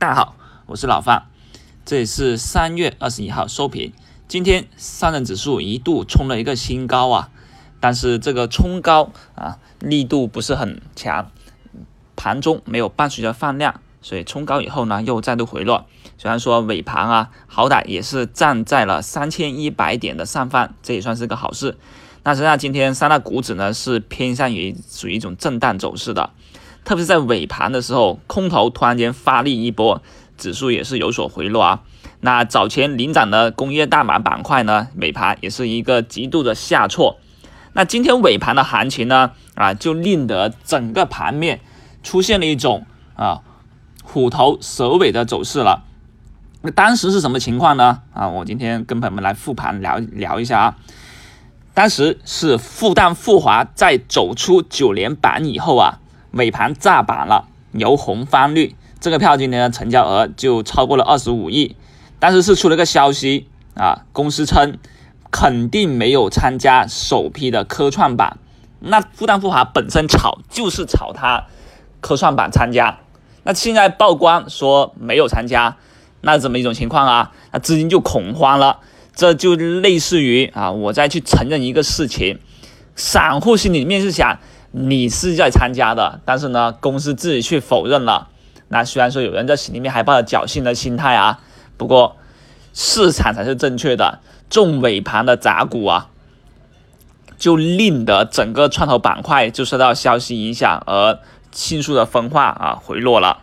大家好，我是老范，这里是三月二十一号收评。今天上证指数一度冲了一个新高啊，但是这个冲高啊力度不是很强，盘中没有伴随着放量，所以冲高以后呢又再度回落。虽然说尾盘啊好歹也是站在了三千一百点的上方，这也算是个好事。那实际上今天三大股指呢是偏向于属于一种震荡走势的。特别是在尾盘的时候，空头突然间发力一波，指数也是有所回落啊。那早前领涨的工业大盘板块呢，尾盘也是一个极度的下挫。那今天尾盘的行情呢，啊，就令得整个盘面出现了一种啊虎头蛇尾的走势了。那当时是什么情况呢？啊，我今天跟朋友们来复盘聊聊一下啊。当时是复旦复华在走出九连板以后啊。尾盘炸板了，由红翻绿，这个票今天的成交额就超过了二十五亿。但是是出了个消息啊，公司称肯定没有参加首批的科创板。那复旦复华本身炒就是炒它科创板参加，那现在曝光说没有参加，那怎么一种情况啊？那资金就恐慌了，这就类似于啊，我再去承认一个事情，散户心里面是想。你是在参加的，但是呢，公司自己去否认了。那虽然说有人在心里面还抱着侥幸的心态啊，不过市场才是正确的。重尾盘的砸股啊，就令得整个创投板块就受到消息影响而迅速的分化啊，回落了。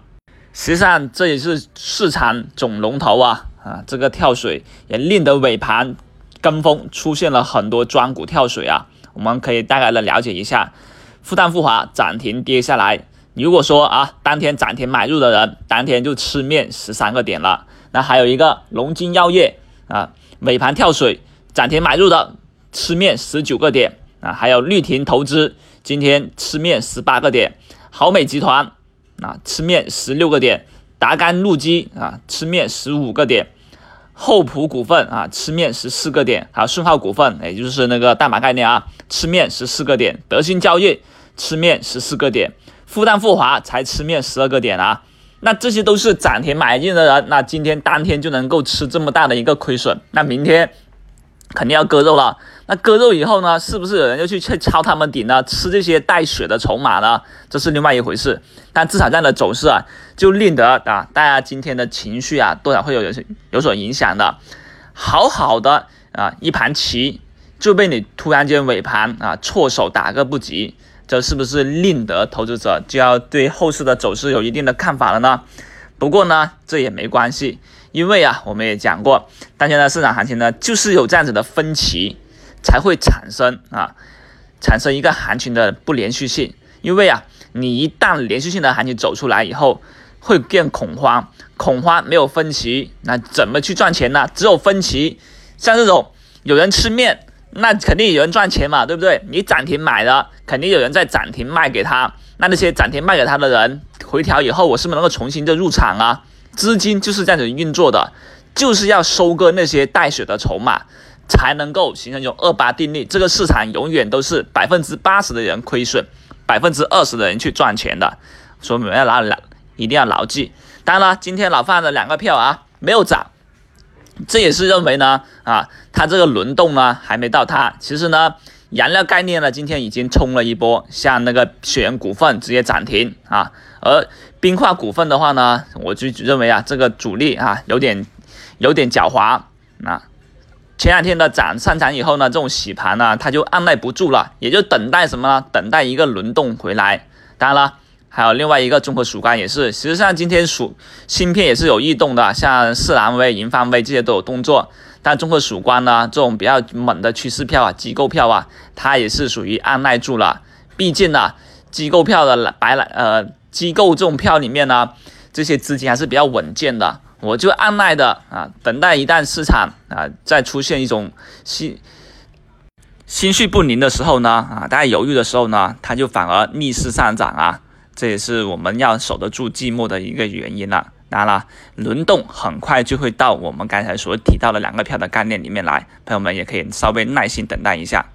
实际上这也是市场总龙头啊啊，这个跳水也令得尾盘跟风出现了很多庄股跳水啊。我们可以大概的了解一下。复旦复华涨停跌下来，如果说啊，当天涨停买入的人，当天就吃面十三个点了。那还有一个龙金药业啊，尾盘跳水，涨停买入的吃面十九个点啊。还有绿庭投资今天吃面十八个点，豪美集团啊吃面十六个点，达钢路基啊吃面十五个点。厚普股份啊，吃面十四个点；还有顺浩股份，也就是那个大码概念啊，吃面十四个点；德兴交易吃面十四个点；复旦复华才吃面十二个点啊。那这些都是涨停买进的人，那今天当天就能够吃这么大的一个亏损，那明天肯定要割肉了。那割肉以后呢，是不是有人又去去抄他们底呢？吃这些带血的筹码呢？这是另外一回事。但至少这样的走势啊，就令得啊大家今天的情绪啊，多少会有有有所影响的。好好的啊一盘棋就被你突然间尾盘啊错手打个不及，这是不是令得投资者就要对后市的走势有一定的看法了呢？不过呢，这也没关系，因为啊我们也讲过，当前的市场行情呢，就是有这样子的分歧。才会产生啊，产生一个行情的不连续性。因为啊，你一旦连续性的行情走出来以后，会变恐慌，恐慌没有分歧，那怎么去赚钱呢？只有分歧。像这种有人吃面，那肯定有人赚钱嘛，对不对？你涨停买的，肯定有人在涨停卖给他。那那些涨停卖给他的人，回调以后，我是不是能够重新的入场啊？资金就是这样子运作的，就是要收割那些带血的筹码。才能够形成一种二八定律，这个市场永远都是百分之八十的人亏损，百分之二十的人去赚钱的，所以我们要牢牢一定要牢记。当然了，今天老范的两个票啊没有涨，这也是认为呢啊，它这个轮动呢还没到它。其实呢，燃料概念呢今天已经冲了一波，像那个雪源股份直接涨停啊，而冰化股份的话呢，我就认为啊这个主力啊有点有点狡猾啊。前两天的涨上涨以后呢，这种洗盘呢，它就按耐不住了，也就等待什么呢？等待一个轮动回来。当然了，还有另外一个综合曙光也是，实际上今天属芯片也是有异动的，像四蓝微、银方微这些都有动作。但综合曙光呢，这种比较猛的趋势票啊、机构票啊，它也是属于按耐住了。毕竟呢，机构票的白蓝呃，机构这种票里面呢，这些资金还是比较稳健的。我就按耐的啊，等待一旦市场啊再出现一种心心绪不宁的时候呢啊，大家犹豫的时候呢，它就反而逆势上涨啊，这也是我们要守得住寂寞的一个原因了。当然了，轮动很快就会到我们刚才所提到的两个票的概念里面来，朋友们也可以稍微耐心等待一下。